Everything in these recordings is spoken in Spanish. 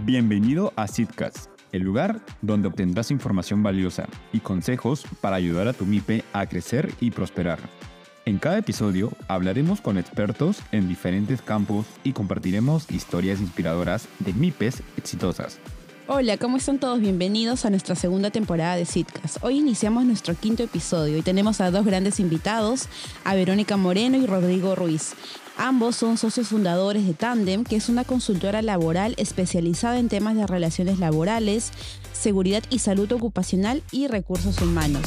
Bienvenido a Sitcast, el lugar donde obtendrás información valiosa y consejos para ayudar a tu MIPE a crecer y prosperar. En cada episodio hablaremos con expertos en diferentes campos y compartiremos historias inspiradoras de MIPES exitosas. Hola, ¿cómo están todos? Bienvenidos a nuestra segunda temporada de Sitcast. Hoy iniciamos nuestro quinto episodio y tenemos a dos grandes invitados, a Verónica Moreno y Rodrigo Ruiz. Ambos son socios fundadores de Tandem, que es una consultora laboral especializada en temas de relaciones laborales, seguridad y salud ocupacional y recursos humanos.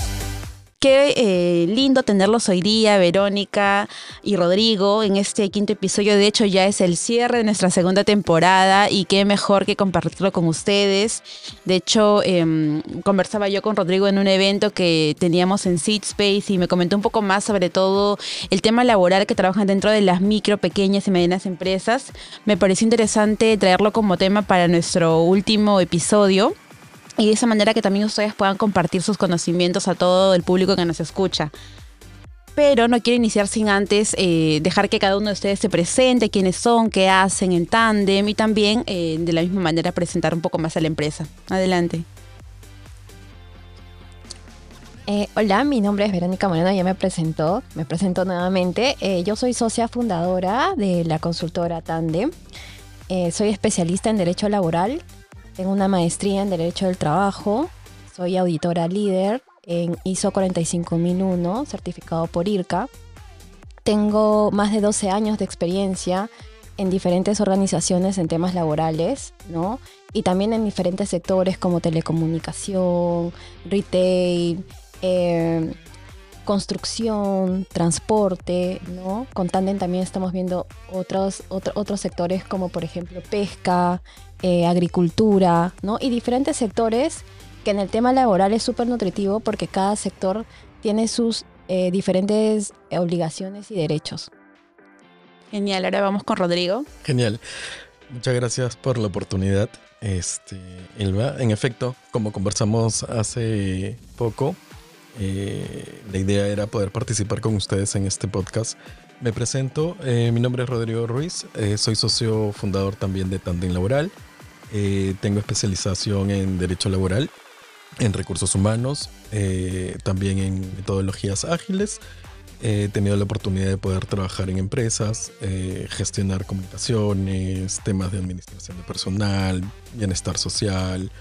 Qué eh, lindo tenerlos hoy día, Verónica y Rodrigo, en este quinto episodio. De hecho, ya es el cierre de nuestra segunda temporada y qué mejor que compartirlo con ustedes. De hecho, em, conversaba yo con Rodrigo en un evento que teníamos en Seed Space y me comentó un poco más sobre todo el tema laboral que trabajan dentro de las micro, pequeñas y medianas empresas. Me pareció interesante traerlo como tema para nuestro último episodio y de esa manera que también ustedes puedan compartir sus conocimientos a todo el público que nos escucha. Pero no quiero iniciar sin antes eh, dejar que cada uno de ustedes se presente, quiénes son, qué hacen en Tandem y también eh, de la misma manera presentar un poco más a la empresa. Adelante. Eh, hola, mi nombre es Verónica Moreno, ya me presentó, me presento nuevamente. yo soy socia fundadora de la consultora Tandem. soy especialista en Derecho Laboral tengo una maestría en Derecho del Trabajo. Soy auditora líder en ISO 45001, certificado por IRCA. Tengo más de 12 años de experiencia en diferentes organizaciones en temas laborales, ¿no? Y también en diferentes sectores como telecomunicación, retail, eh, construcción, transporte, ¿no? Con Tandem también estamos viendo otros, otros sectores como por ejemplo pesca, eh, agricultura, ¿no? Y diferentes sectores que en el tema laboral es súper nutritivo porque cada sector tiene sus eh, diferentes obligaciones y derechos. Genial, ahora vamos con Rodrigo. Genial. Muchas gracias por la oportunidad. Este, en efecto, como conversamos hace poco, eh, la idea era poder participar con ustedes en este podcast. Me presento, mi nombre es Rodrigo Ruiz, soy socio fundador también de Tandem Laboral. Eh, tengo especialización en Derecho Laboral, en Recursos Humanos, eh, también en metodologías ágiles. He tenido la oportunidad de poder trabajar en empresas, eh, gestionar comunicaciones, temas de administración de personal, bienestar social,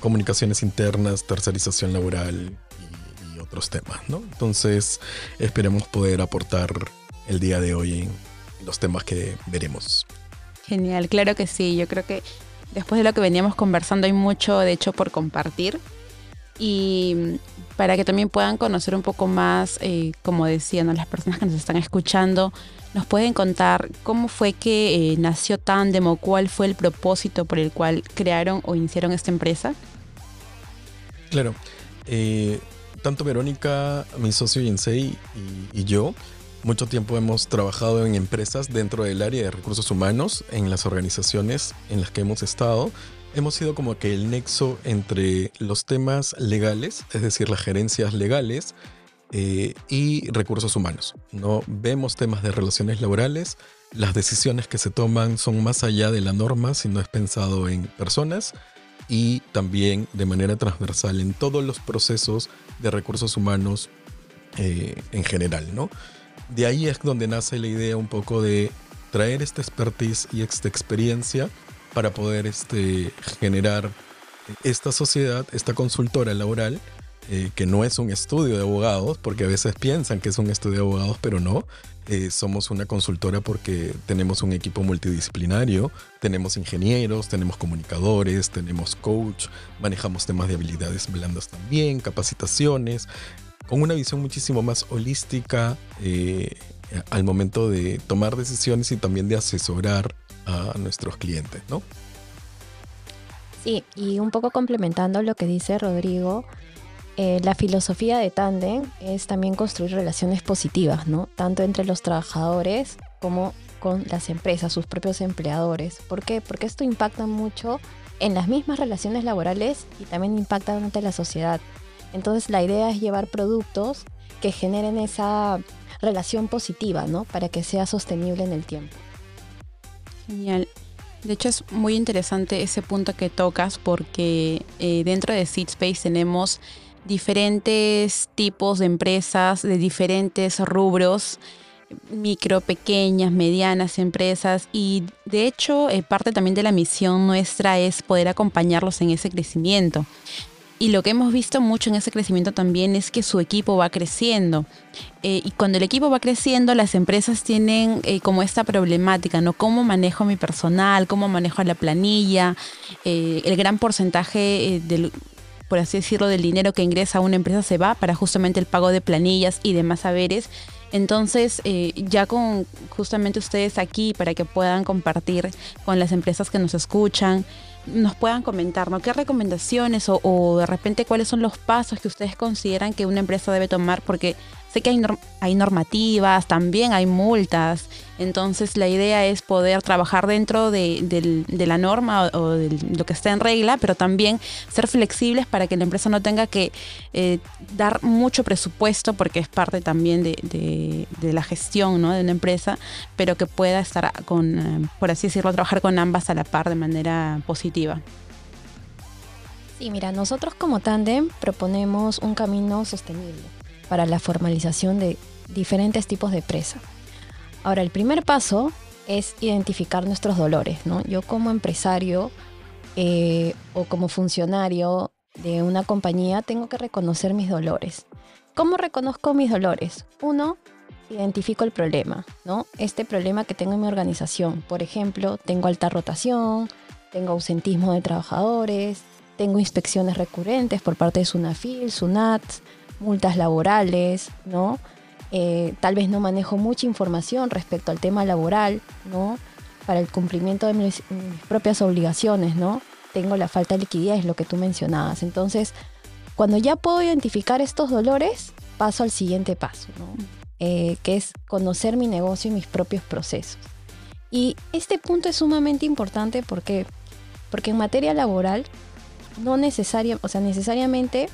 comunicaciones internas, tercerización laboral otros temas, ¿no? Entonces, esperemos poder aportar el día de hoy en los temas que veremos. Genial, claro que sí. Yo creo que después de lo que veníamos conversando hay mucho, de hecho, por compartir. Y para que también puedan conocer un poco más, eh, como decían las personas que nos están escuchando, nos pueden contar cómo fue que eh, nació Tandem o cuál fue el propósito por el cual crearon o iniciaron esta empresa. Claro. Eh, tanto Verónica, mi socio Yensei y, yo mucho tiempo hemos trabajado en empresas dentro del área de recursos humanos, en las organizaciones en las que hemos estado. Hemos sido como que el nexo entre los temas legales, es decir, las gerencias legales, eh, y recursos humanos. No vemos temas de relaciones laborales, las decisiones que se toman son más allá de la norma, sino es pensado en personas y también de manera transversal en todos los procesos de recursos humanos eh, en general, ¿no? de ahí es donde nace la idea un poco de traer esta expertise y esta experiencia para poder este, generar esta sociedad, esta consultora laboral, eh, que no es un estudio de abogados, porque a veces piensan que es un estudio de abogados, pero no. Eh, somos una consultora porque tenemos un equipo multidisciplinario, tenemos ingenieros, tenemos comunicadores, tenemos coach, manejamos temas de habilidades blandas también, capacitaciones, con una visión muchísimo más holística eh, al momento de tomar decisiones y también de asesorar a nuestros clientes, ¿no? Sí, y un poco complementando lo que dice Rodrigo, eh, la filosofía de Tandem es también construir relaciones positivas, ¿no? Tanto entre los trabajadores como con las empresas, sus propios empleadores. ¿Por qué? Porque esto impacta mucho en las mismas relaciones laborales y también impacta ante la sociedad. Entonces la idea es llevar productos que generen esa relación positiva, ¿no? Para que sea sostenible en el tiempo. Genial. De hecho es muy interesante ese punto que tocas porque eh, dentro de SeedSpace tenemos diferentes tipos de empresas de diferentes rubros micro, pequeñas, medianas empresas y de hecho eh, parte también de la misión nuestra es poder acompañarlos en ese crecimiento. Y lo que hemos visto mucho en ese crecimiento también es que su equipo va creciendo. Eh, y cuando el equipo va creciendo, las empresas tienen eh, como esta problemática, ¿no? ¿Cómo manejo mi personal? ¿Cómo manejo la planilla? el gran porcentaje del, por así decirlo, del dinero que ingresa a una empresa se va para justamente el pago de planillas y demás saberes entonces, eh, ya con justamente ustedes aquí para que puedan compartir con las empresas que nos escuchan, nos puedan comentar, ¿no? ¿Qué recomendaciones o, o de repente cuáles son los pasos que ustedes consideran que una empresa debe tomar? Porque Sé que hay, hay normativas, también hay multas, entonces la idea es poder trabajar dentro de, la norma o, de lo que está en regla, pero también ser flexibles para que la empresa no tenga que eh, dar mucho presupuesto, porque es parte también de, la gestión ¿no? de una empresa, pero que pueda estar con, eh, por así decirlo, trabajar con ambas a la par de manera positiva. Sí, mira, nosotros como Tandem proponemos un camino sostenible para la formalización de diferentes tipos de presa. Ahora, el primer paso es identificar nuestros dolores. ¿no? Yo como empresario eh, o como funcionario de una compañía tengo que reconocer mis dolores. ¿Cómo reconozco mis dolores? Uno, identifico el problema, ¿no? Este problema que tengo en mi organización. Por ejemplo, tengo alta rotación, tengo ausentismo de trabajadores, tengo inspecciones recurrentes por parte de SUNAFIL, SUNAT, multas laborales, ¿no? Eh, tal vez no manejo mucha información respecto al tema laboral, ¿no? Para el cumplimiento de mis, propias obligaciones, ¿no? Tengo la falta de liquidez, lo que tú mencionabas. Entonces, cuando ya puedo identificar estos dolores, paso al siguiente paso, ¿no? Eh, que es conocer mi negocio y mis propios procesos. Y este punto es sumamente importante porque, porque en materia laboral, no necesaria, o sea, necesariamente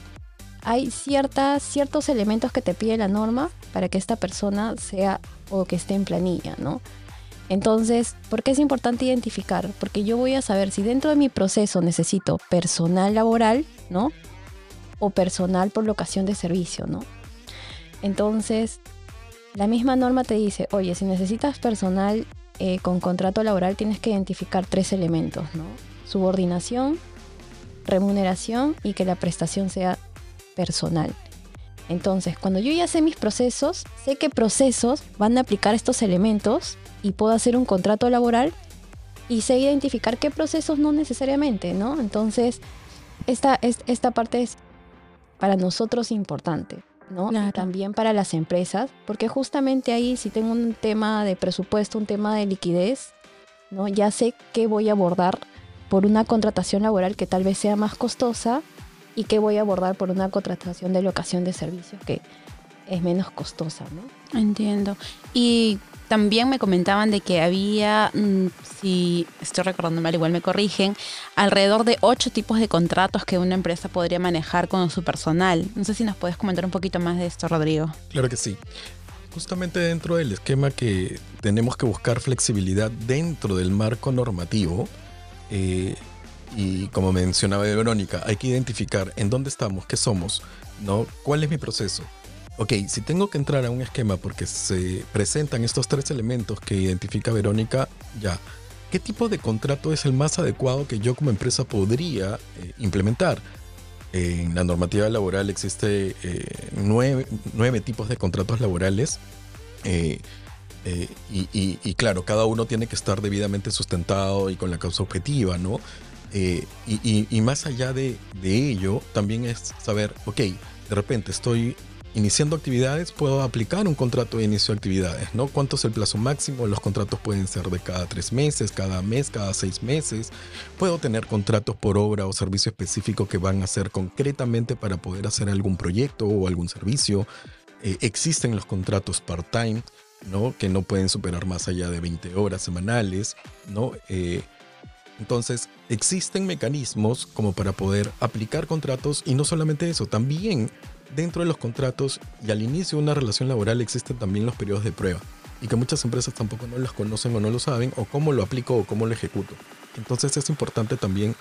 hay ciertas, ciertos elementos que te pide la norma para que esta persona sea o que esté en planilla, ¿no? Entonces, ¿por qué es importante identificar? Porque yo voy a saber si dentro de mi proceso necesito personal laboral, ¿no? O personal por locación de servicio, ¿no? Entonces, la misma norma te dice, oye, si necesitas personal eh, con contrato laboral, tienes que identificar tres elementos, ¿no? Subordinación, remuneración y que la prestación sea personal. Entonces, cuando yo ya sé mis procesos, sé qué procesos van a aplicar estos elementos y puedo hacer un contrato laboral y sé identificar qué procesos no necesariamente, ¿no? Entonces, esta, esta parte es para nosotros importante, ¿no? También para las empresas, porque justamente ahí si tengo un tema de presupuesto, un tema de liquidez, ¿no? Ya sé qué voy a abordar por una contratación laboral que tal vez sea más costosa y que voy a abordar por una contratación de locación de servicios que es menos costosa, ¿no? Entiendo. Y también me comentaban de que había, mm, si estoy recordando mal, igual me corrigen, alrededor de ocho tipos de contratos que una empresa podría manejar con su personal. No sé si nos puedes comentar un poquito más de esto, Rodrigo. Claro que sí. Justamente dentro del esquema que tenemos que buscar flexibilidad dentro del marco normativo, eh, y como mencionaba Verónica, hay que identificar en dónde estamos, qué somos, ¿no? ¿Cuál es mi proceso? Ok, si tengo que entrar a un esquema porque se presentan estos tres elementos que identifica Verónica, ya. ¿Qué tipo de contrato es el más adecuado que yo como empresa podría eh, implementar? En la normativa laboral existe eh, nueve, tipos de contratos laborales. Eh, y, y, claro, cada uno tiene que estar debidamente sustentado y con la causa objetiva, ¿no? Eh, y, más allá de, ello, también es saber, ok, de repente estoy iniciando actividades, puedo aplicar un contrato de inicio de actividades, ¿no? ¿Cuánto es el plazo máximo? Los contratos pueden ser de cada tres meses, cada mes, cada seis meses. Puedo tener contratos por obra o servicio específico que van a ser concretamente para poder hacer algún proyecto o algún servicio. Eh, existen los contratos part-time, ¿no? Que no pueden superar más allá de 20 horas semanales, ¿no? Eh, entonces, existen mecanismos como para poder aplicar contratos y no solamente eso, también dentro de los contratos y al inicio de una relación laboral existen también los periodos de prueba. y que muchas empresas tampoco no las conocen o no lo saben, o cómo lo aplico o cómo lo ejecuto. Entonces es importante también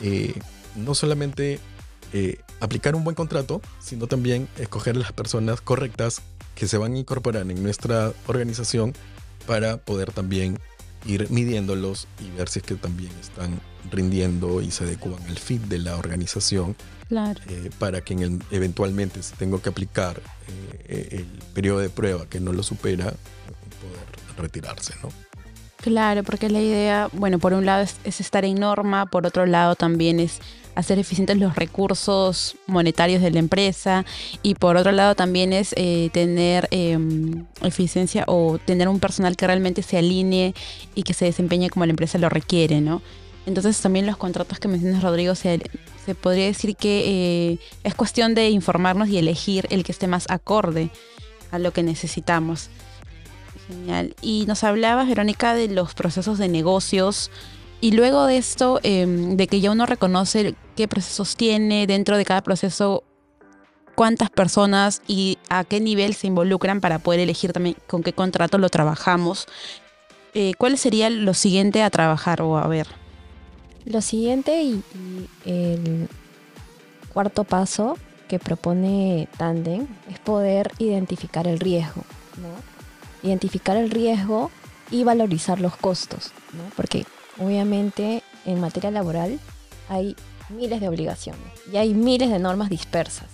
eh, no solamente eh, aplicar un buen contrato, sino también escoger las personas correctas que se van a incorporar en nuestra organización para poder también ir midiéndolos y ver si es que también están rindiendo y se adecuan al fit de la organización Claro. eh, para que en el- eventualmente si tengo que aplicar eh, el periodo de prueba que no lo supera, poder retirarse, ¿no? Claro, porque la idea, bueno, por un lado es, es estar en norma, por otro lado también es hacer eficientes los recursos monetarios de la empresa y por otro lado también es eh, tener eh, eficiencia o tener un personal que realmente se alinee y que se desempeñe como la empresa lo requiere, ¿no? Entonces también los contratos que mencionas, Rodrigo, se, se podría decir que eh, es cuestión de informarnos y elegir el que esté más acorde a lo que necesitamos. Genial. Y nos hablabas, Verónica, de los procesos de negocios. Y luego de esto, eh, de que ya uno reconoce qué procesos tiene dentro de cada proceso, cuántas personas y a qué nivel se involucran para poder elegir también con qué contrato lo trabajamos. Eh, ¿Cuál sería lo siguiente a trabajar o a ver? Lo siguiente y, y el cuarto paso que propone Tandem es poder identificar el riesgo, ¿no? Identificar el riesgo y valorizar los costos, ¿no? Porque obviamente en materia laboral hay miles de obligaciones y hay miles de normas dispersas,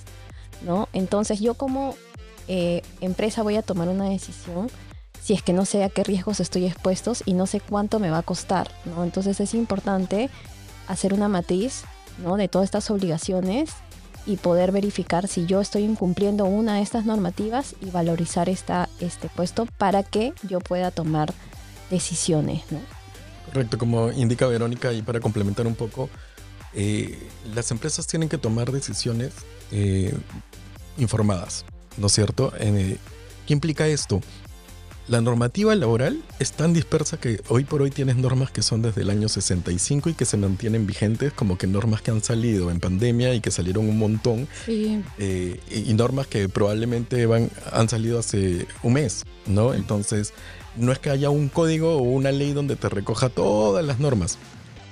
¿no? Entonces yo como eh, empresa voy a tomar una decisión si es que no sé a qué riesgos estoy expuestos y no sé cuánto me va a costar, ¿no? Entonces es importante hacer una matriz, ¿no? De todas estas obligaciones y poder verificar si yo estoy incumpliendo una de estas normativas y valorizar esta, este puesto para que yo pueda tomar decisiones, ¿no? Correcto, como indica Verónica, y para complementar un poco, eh, las empresas tienen que tomar decisiones eh, informadas, ¿no es cierto? Eh, ¿Qué implica esto? La normativa laboral es tan dispersa que hoy por hoy tienes normas que son desde el año 65 y que se mantienen vigentes, como que normas que han salido en pandemia y que salieron un montón, Sí. eh, y, y normas que probablemente van, han salido hace un mes, ¿no? Entonces, no es que haya un código o una ley donde te recoja todas las normas.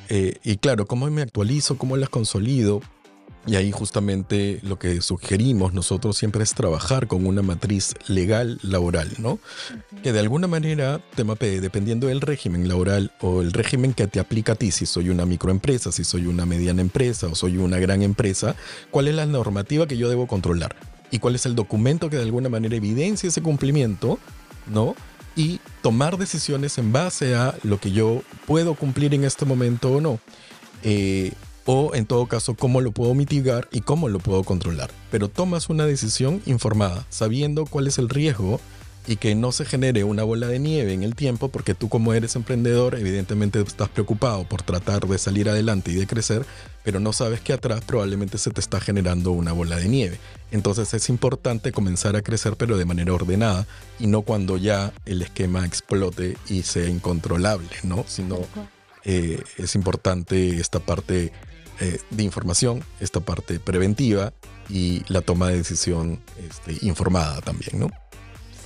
Eh, y claro, ¿cómo me actualizo? ¿Cómo las consolido? Y ahí justamente lo que sugerimos nosotros siempre es trabajar con una matriz legal laboral, ¿no? Que de alguna manera te mapee, dependiendo del régimen laboral o el régimen que te aplica a ti, si soy una microempresa, si soy una mediana empresa o soy una gran empresa, cuál es la normativa que yo debo controlar y cuál es el documento que de alguna manera evidencia ese cumplimiento, ¿no? Y tomar decisiones en base a lo que yo puedo cumplir en este momento o no. Eh, o en todo caso cómo lo puedo mitigar y cómo lo puedo controlar. Pero tomas una decisión informada, sabiendo cuál es el riesgo y que no se genere una bola de nieve en el tiempo, porque tú como eres emprendedor evidentemente estás preocupado por tratar de salir adelante y de crecer, pero no sabes que atrás probablemente se te está generando una bola de nieve. Entonces es importante comenzar a crecer pero de manera ordenada y no cuando ya el esquema explote y sea incontrolable, ¿no? Sino eh, es importante esta parte eh, de información, esta parte preventiva y la toma de decisión este, informada también, ¿no?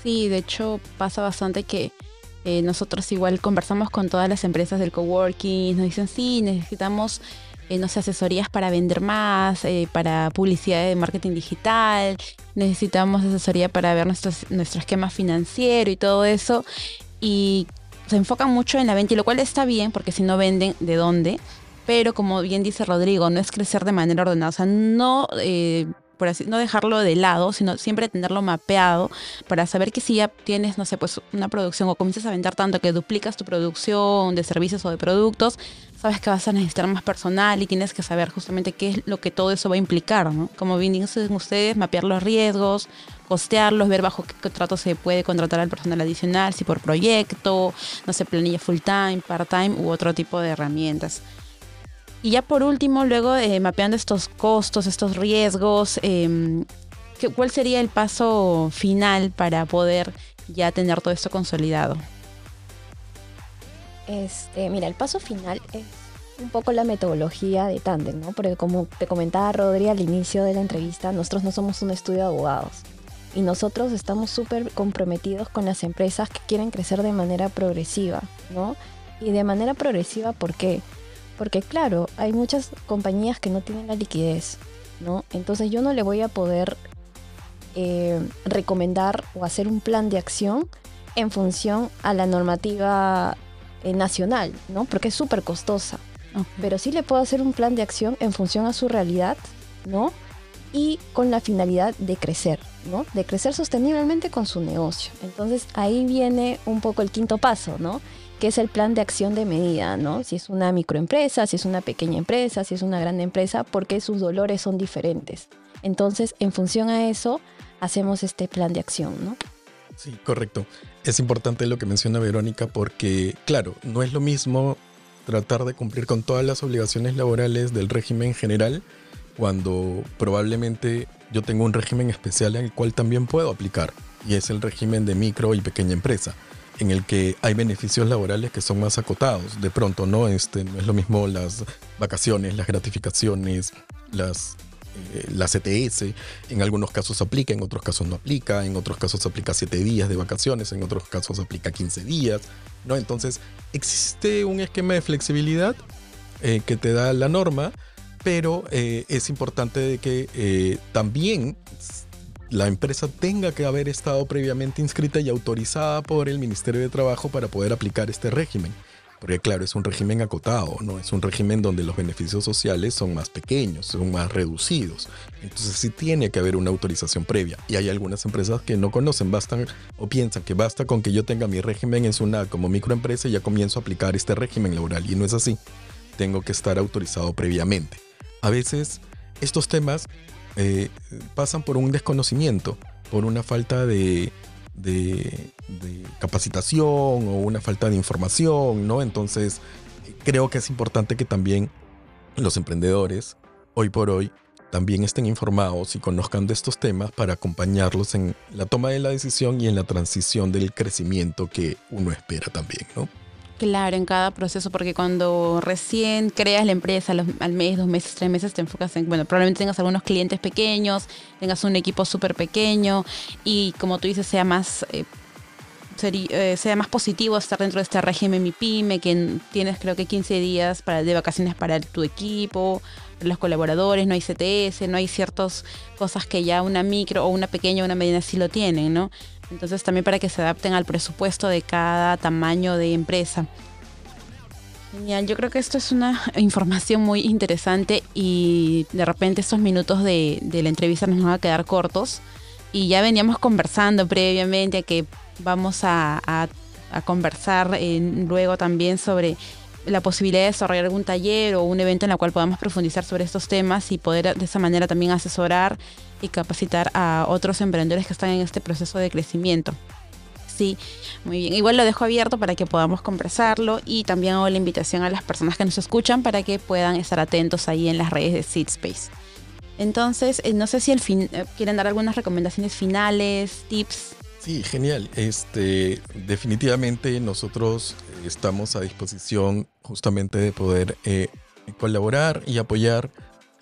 Sí, de hecho pasa bastante que eh, nosotros igual conversamos con todas las empresas del coworking, nos dicen sí, necesitamos, eh, no sé, asesorías para vender más, eh, para publicidad de marketing digital, necesitamos asesoría para ver nuestro esquema financiero y todo eso. Y se enfocan mucho en la venta, y lo cual está bien, porque si no venden, ¿de dónde? Pero como bien dice Rodrigo, no es crecer de manera ordenada, o sea, no... por así, no dejarlo de lado, sino siempre tenerlo mapeado para saber que si ya tienes, no sé, pues una producción o comienzas a vender tanto que duplicas tu producción de servicios o de productos, sabes que vas a necesitar más personal y tienes que saber justamente qué es lo que todo eso va a implicar, ¿no? Como bien dicen ustedes, mapear los riesgos, costearlos, ver bajo qué contrato se puede contratar al personal adicional, si por proyecto, no sé, planilla full time, part time u otro tipo de herramientas. Y ya por último, luego eh, mapeando estos costos, estos riesgos, eh, ¿qué- ¿cuál sería el paso final para poder ya tener todo esto consolidado? Este, mira, el paso final es un poco la metodología de Tandem, ¿no? Porque como te comentaba Rodri al inicio de la entrevista, nosotros no somos un estudio de abogados, Y nosotros estamos súper comprometidos con las empresas que quieren crecer de manera progresiva, ¿no? Y de manera progresiva, ¿por qué? Claro, hay muchas compañías que no tienen la liquidez, ¿no? Entonces yo no le voy a poder eh, recomendar o hacer un plan de acción en función a la normativa eh, nacional, ¿no? Porque es súper costosa. Pero sí le puedo hacer un plan de acción en función a su realidad, ¿no? Y con la finalidad de crecer, ¿no? De crecer sosteniblemente con su negocio. Entonces ahí viene un poco el quinto paso, ¿no? Que es el plan de acción de medida, ¿no? Si es una microempresa, si es una pequeña empresa, si es una gran empresa, porque sus dolores son diferentes. Entonces, en función a eso, hacemos este plan de acción, ¿no? Sí, correcto. Es importante lo que menciona Verónica porque, claro, no es lo mismo tratar de cumplir con todas las obligaciones laborales del régimen general cuando probablemente yo tengo un régimen especial en el cual también puedo aplicar y es el régimen de micro y pequeña empresa en el que hay beneficios laborales que son más acotados. De pronto, ¿no? Este, no es lo mismo las vacaciones, las gratificaciones, las eh, la CTS, en algunos casos aplica, en otros casos no aplica, en otros casos aplica 7 días de vacaciones, en otros casos aplica 15 días, ¿no? Entonces, existe un esquema de flexibilidad eh, que te da la norma, pero eh, es importante de que también la empresa tenga que haber estado previamente inscrita y autorizada por el Ministerio de Trabajo para poder aplicar este régimen. Porque claro, es un régimen acotado, ¿no? Es un régimen donde los beneficios sociales son más pequeños, son más reducidos. Entonces sí tiene que haber una autorización previa. Y hay algunas empresas que no conocen, bastan o piensan que basta con que yo tenga mi régimen en SUNAT como microempresa y ya comienzo a aplicar este régimen laboral. Y no es así. Tengo que estar autorizado previamente. A veces estos temas eh, pasan por un desconocimiento, por una falta de, de, capacitación o una falta de información, ¿no? Entonces, creo que es importante que también los emprendedores, hoy por hoy, también estén informados y conozcan de estos temas para acompañarlos en la toma de la decisión y en la transición del crecimiento que uno espera también, ¿no? Claro, en cada proceso, porque cuando recién creas la empresa, al mes, dos meses, tres meses, te enfocas en, bueno, probablemente tengas algunos clientes pequeños, tengas un equipo súper pequeño y como tú dices, sea más, eh, eh, sea más positivo estar dentro de este régimen mi pyme, que tienes creo que 15 días para, de vacaciones para tu equipo, los colaboradores, no hay CTS, no hay ciertas cosas que ya una micro o una pequeña o una mediana sí lo tienen, ¿no? Entonces también para que se adapten al presupuesto de cada tamaño de empresa. Genial, yo creo que esto es una información muy interesante y de repente estos minutos de, la entrevista nos van a quedar cortos y ya veníamos conversando previamente que vamos a, conversar luego también sobre la posibilidad de desarrollar algún taller o un evento en el cual podamos profundizar sobre estos temas y poder de esa manera también asesorar y capacitar a otros emprendedores que están en este proceso de crecimiento. Sí, muy bien. Igual lo dejo abierto para que podamos conversarlo y también hago la invitación a las personas que nos escuchan para que puedan estar atentos ahí en las redes de SeedSpace. Entonces, eh, no sé si al fin eh, quieren dar algunas recomendaciones finales, tips. Sí, genial. Este, definitivamente nosotros estamos a disposición justamente de poder eh, colaborar y apoyar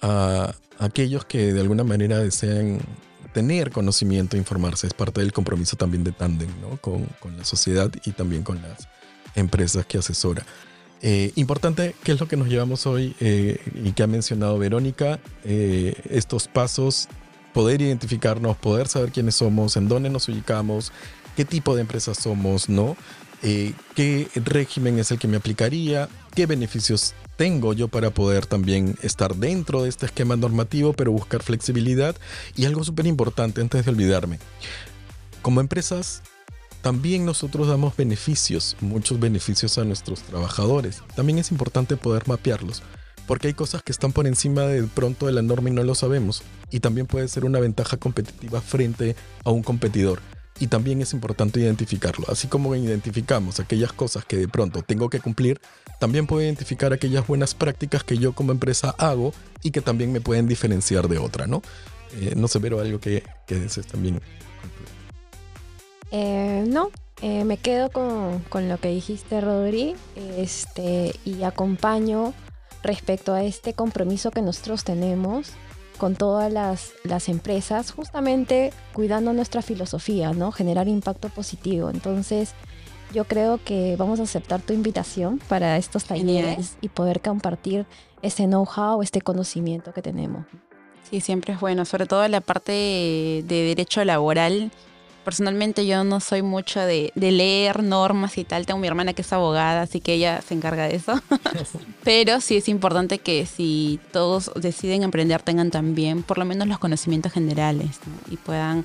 a aquellos que de alguna manera desean tener conocimiento, informarse. Es parte del compromiso también de Tandem ¿no? con, la sociedad y también con las empresas que asesora. Eh, importante, ¿qué es lo que nos llevamos hoy eh, y que ha mencionado Verónica? estos pasos, poder identificarnos, poder saber quiénes somos, en dónde nos ubicamos, qué tipo de empresas somos, ¿no? Eh, qué régimen es el que me aplicaría, qué beneficios tengo yo para poder también estar dentro de este esquema normativo, pero buscar flexibilidad. Y algo súper importante antes de olvidarme, como empresas, también nosotros damos beneficios, muchos beneficios a nuestros trabajadores. También es importante poder mapearlos, porque hay cosas que están por encima de pronto de la norma y no lo sabemos. Y también puede ser una ventaja competitiva frente a un competidor y también es importante identificarlo. Así como identificamos aquellas cosas que de pronto tengo que cumplir, también puedo identificar aquellas buenas prácticas que yo como empresa hago y que también me pueden diferenciar de otra, ¿no? Eh, no sé, pero algo que, que también. Eh, no, eh, me quedo con, con, lo que dijiste, Rodri, este, y acompaño respecto a este compromiso que nosotros tenemos con todas las, las empresas, justamente cuidando nuestra filosofía, ¿no? Generar impacto positivo. Entonces, yo creo que vamos a aceptar tu invitación para estos talleres y poder compartir este know-how, este conocimiento que tenemos. Sí, siempre es bueno, sobre todo la parte de derecho laboral. Personalmente yo no soy mucho de, leer normas y tal. Tengo mi hermana que es abogada, así que ella se encarga de eso. Pero sí es importante que si todos deciden emprender tengan también por lo menos los conocimientos generales y puedan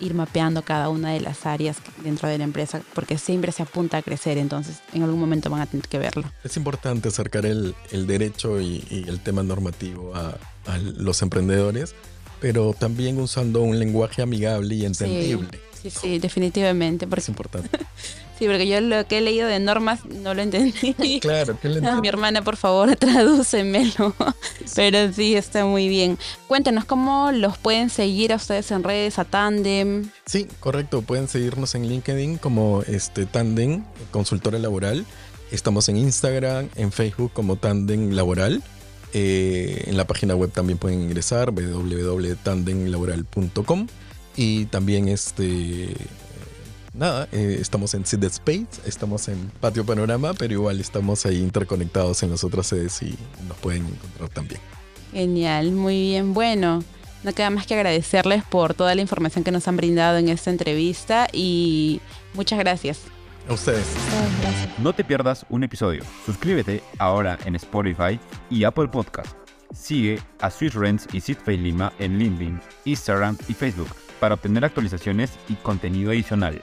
ir mapeando cada una de las áreas dentro de la empresa, porque siempre se apunta a crecer, entonces en algún momento van a tener que verlo. Es importante acercar el, el derecho y, el tema normativo a, a, los emprendedores, pero también usando un lenguaje amigable y entendible. Sí, sí, definitivamente. Porque... Es importante. Sí, porque yo lo que he leído de normas no lo entendí. Claro, ¿qué le entendí? Mi hermana, por favor, tradúcemelo. Pero sí, está muy bien. Cuéntenos cómo los pueden seguir a ustedes en redes, a Tandem. Sí, correcto. Pueden seguirnos en LinkedIn como este Tandem, consultora laboral. Estamos en Instagram, en Facebook como Tandem Laboral. Eh, en la página web también pueden ingresar www.tandemlaboral.com y también este nada, eh, estamos en Sid Space, estamos en Patio Panorama, pero igual estamos ahí interconectados en las otras sedes y nos pueden encontrar también. Genial, muy bien. Bueno, no queda más que agradecerles por toda la información que nos han brindado en esta entrevista y muchas gracias. A ustedes. No te pierdas un episodio. Suscríbete ahora en Spotify y Apple Podcast. Sigue a Swiss Rents y Sid Lima en LinkedIn, Instagram y Facebook para obtener actualizaciones y contenido adicional.